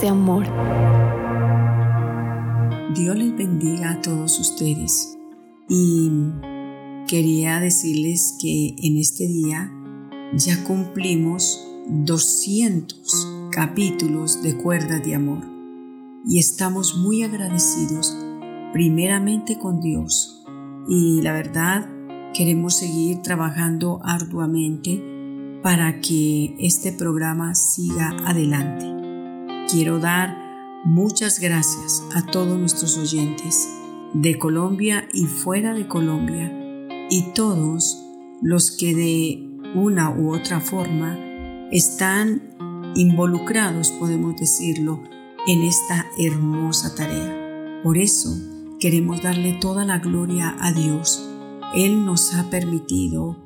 de amor. Dios les bendiga a todos ustedes y quería decirles que en este día ya cumplimos 200 capítulos de Cuerdas de Amor y estamos muy agradecidos primeramente con Dios y la verdad queremos seguir trabajando arduamente para que este programa siga adelante. Quiero dar muchas gracias a todos nuestros oyentes de Colombia y fuera de Colombia y todos los que de una u otra forma están involucrados, podemos decirlo, en esta hermosa tarea. Por eso queremos darle toda la gloria a Dios. Él nos ha permitido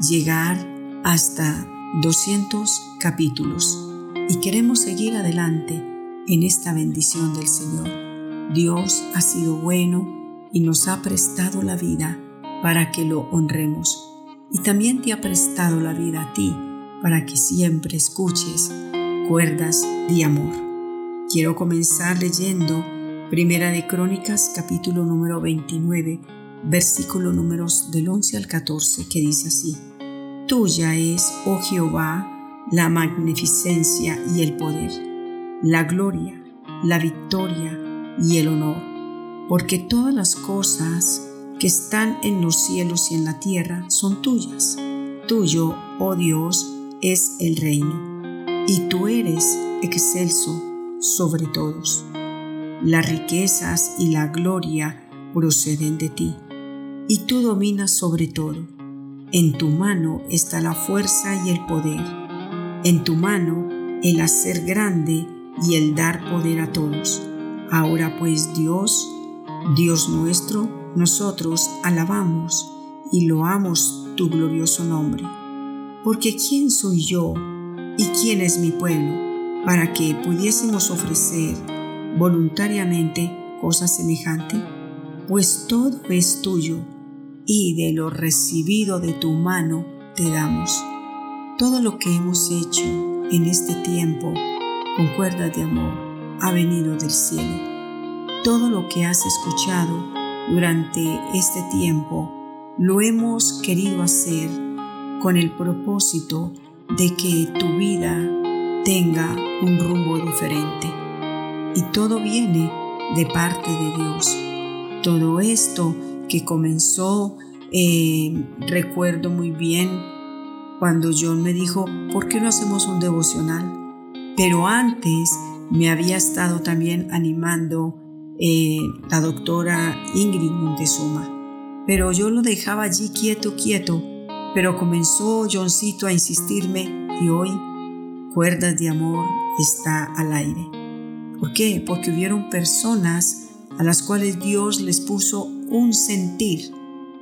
llegar hasta 200 capítulos y queremos seguir adelante en esta bendición del Señor. Dios ha sido bueno y nos ha prestado la vida para que lo honremos. Y también te ha prestado la vida a ti para que siempre escuches cuerdas de amor. Quiero comenzar leyendo Primera de Crónicas capítulo número 29, versículo números del 11 al 14, que dice así, Tuya es, oh Jehová, la magnificencia y el poder, la gloria, la victoria y el honor, porque todas las cosas que están en los cielos y en la tierra son tuyas. Tuyo, oh Dios, es el reino, y tú eres excelso sobre todos. Las riquezas y la gloria proceden de ti, y tú dominas sobre todo. En tu mano está la fuerza y el poder. En tu mano el hacer grande y el dar poder a todos. Ahora pues Dios, Dios nuestro, nosotros alabamos y loamos tu glorioso nombre. Porque ¿quién soy yo y quién es mi pueblo para que pudiésemos ofrecer voluntariamente cosa semejante? Pues todo es tuyo y de lo recibido de tu mano te damos. Todo lo que hemos hecho en este tiempo con cuerdas de amor ha venido del cielo. Todo lo que has escuchado durante este tiempo lo hemos querido hacer con el propósito de que tu vida tenga un rumbo diferente. Y todo viene de parte de Dios. Todo esto que comenzó, eh, recuerdo muy bien cuando John me dijo, ¿por qué no hacemos un devocional? Pero antes me había estado también animando eh, la doctora Ingrid Montezuma. Pero yo lo dejaba allí quieto, quieto. Pero comenzó Johncito a insistirme y hoy Cuerdas de Amor está al aire. ¿Por qué? Porque hubieron personas a las cuales Dios les puso un sentir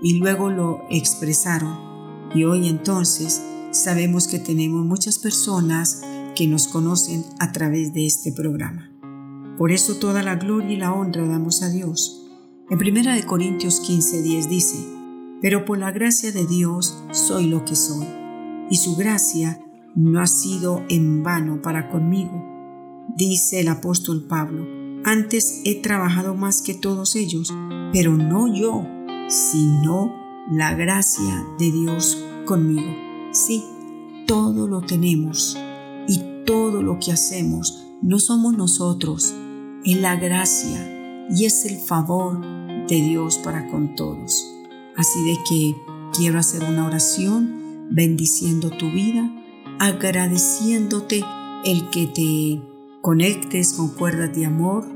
y luego lo expresaron. Y hoy entonces sabemos que tenemos muchas personas que nos conocen a través de este programa. Por eso toda la gloria y la honra damos a Dios. En 1 Corintios 15:10 dice, Pero por la gracia de Dios soy lo que soy, y su gracia no ha sido en vano para conmigo. Dice el apóstol Pablo, antes he trabajado más que todos ellos, pero no yo, sino la gracia de Dios conmigo. Sí, todo lo tenemos y todo lo que hacemos no somos nosotros, es la gracia y es el favor de Dios para con todos. Así de que quiero hacer una oración bendiciendo tu vida, agradeciéndote el que te conectes con cuerdas de amor,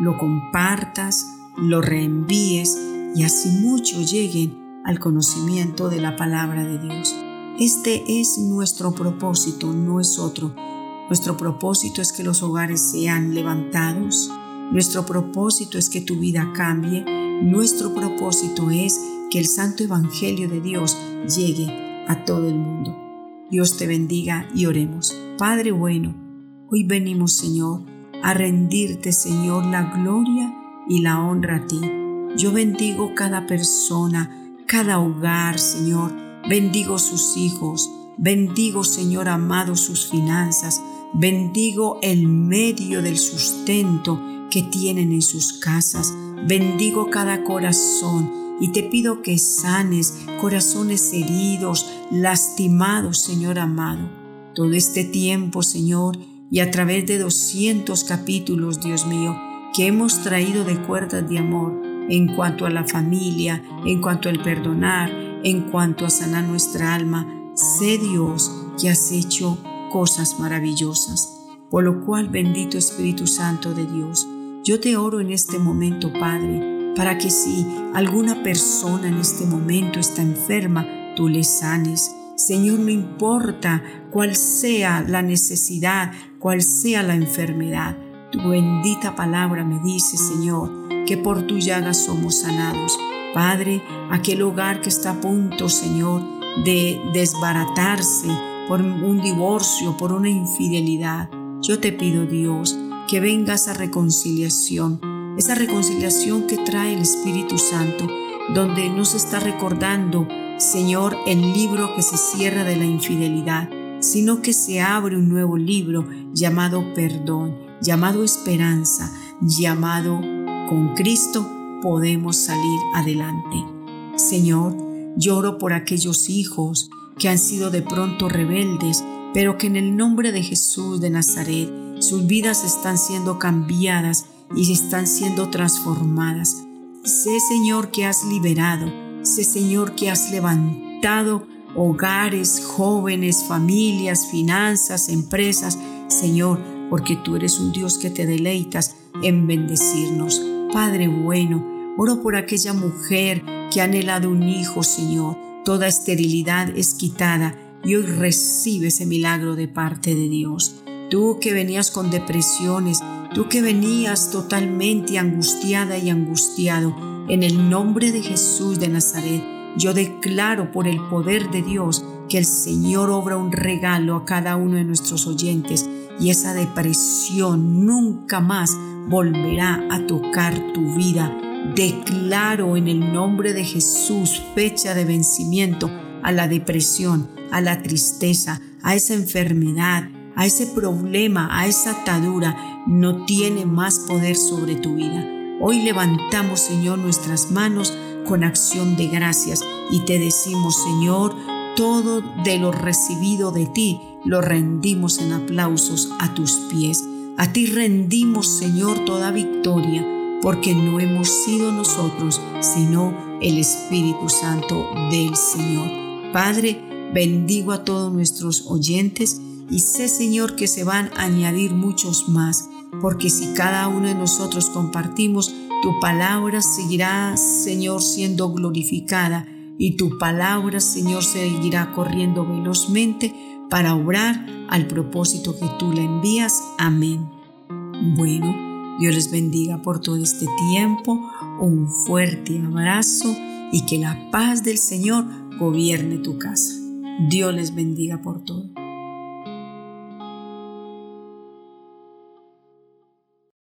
lo compartas, lo reenvíes y así muchos lleguen al conocimiento de la palabra de Dios. Este es nuestro propósito, no es otro. Nuestro propósito es que los hogares sean levantados. Nuestro propósito es que tu vida cambie. Nuestro propósito es que el santo evangelio de Dios llegue a todo el mundo. Dios te bendiga y oremos. Padre bueno, hoy venimos, Señor, a rendirte, Señor, la gloria y la honra a ti. Yo bendigo cada persona, cada hogar, Señor. Bendigo sus hijos. Bendigo, Señor amado, sus finanzas. bendigo el medio del sustento que tienen en sus casas, bendigo cada corazón y te pido que sanes corazones heridos, lastimados, Señor amado. Todo este tiempo, Señor, y a través de 200 capítulos, Dios mío, que hemos traído de cuerdas de amor en cuanto a la familia, en cuanto al perdonar, en cuanto a sanar nuestra alma, sé Dios que has hecho cosas maravillosas. Por lo cual, bendito Espíritu Santo de Dios, yo te oro en este momento, Padre, para que si alguna persona en este momento está enferma, tú le sanes. Señor, no importa cuál sea la necesidad, cuál sea la enfermedad. Tu bendita palabra me dice, Señor, que por tu llaga somos sanados. Padre, aquel hogar que está a punto, Señor, de desbaratarse por un divorcio, por una infidelidad. Yo te pido, Dios, que venga esa reconciliación, esa reconciliación que trae el Espíritu Santo, donde nos está recordando, Señor, el libro que se cierra de la infidelidad, sino que se abre un nuevo libro llamado perdón, llamado esperanza, llamado con Cristo podemos salir adelante. Señor, lloro por aquellos hijos que han sido de pronto rebeldes, pero que en el nombre de Jesús de Nazaret sus vidas están siendo cambiadas y están siendo transformadas. Sé Señor que has liberado, sé Señor que has levantado hogares, jóvenes, familias, finanzas, empresas, Señor, porque tú eres un Dios que te deleitas en bendecirnos. Padre bueno, oro por aquella mujer que ha anhelado un hijo, Señor. Toda esterilidad es quitada y hoy recibe ese milagro de parte de Dios. Tú que venías con depresiones, tú que venías totalmente angustiada y angustiado, en el nombre de Jesús de Nazaret, yo declaro por el poder de Dios que el Señor obra un regalo a cada uno de nuestros oyentes y esa depresión nunca más volverá a tocar tu vida. Declaro en el nombre de Jesús fecha de vencimiento a la depresión, a la tristeza, a esa enfermedad, a ese problema, a esa atadura. No tiene más poder sobre tu vida. Hoy levantamos, Señor, nuestras manos con acción de gracias y te decimos, Señor, todo de lo recibido de ti lo rendimos en aplausos a tus pies. A ti rendimos, Señor, toda victoria, porque no hemos sido nosotros, sino el Espíritu Santo del Señor. Padre, bendigo a todos nuestros oyentes y sé, Señor, que se van a añadir muchos más, porque si cada uno de nosotros compartimos, tu palabra seguirá, Señor, siendo glorificada y tu palabra, Señor, seguirá corriendo velozmente para obrar al propósito que tú le envías. Amén. Bueno, Dios les bendiga por todo este tiempo, un fuerte abrazo y que la paz del Señor gobierne tu casa. Dios les bendiga por todo.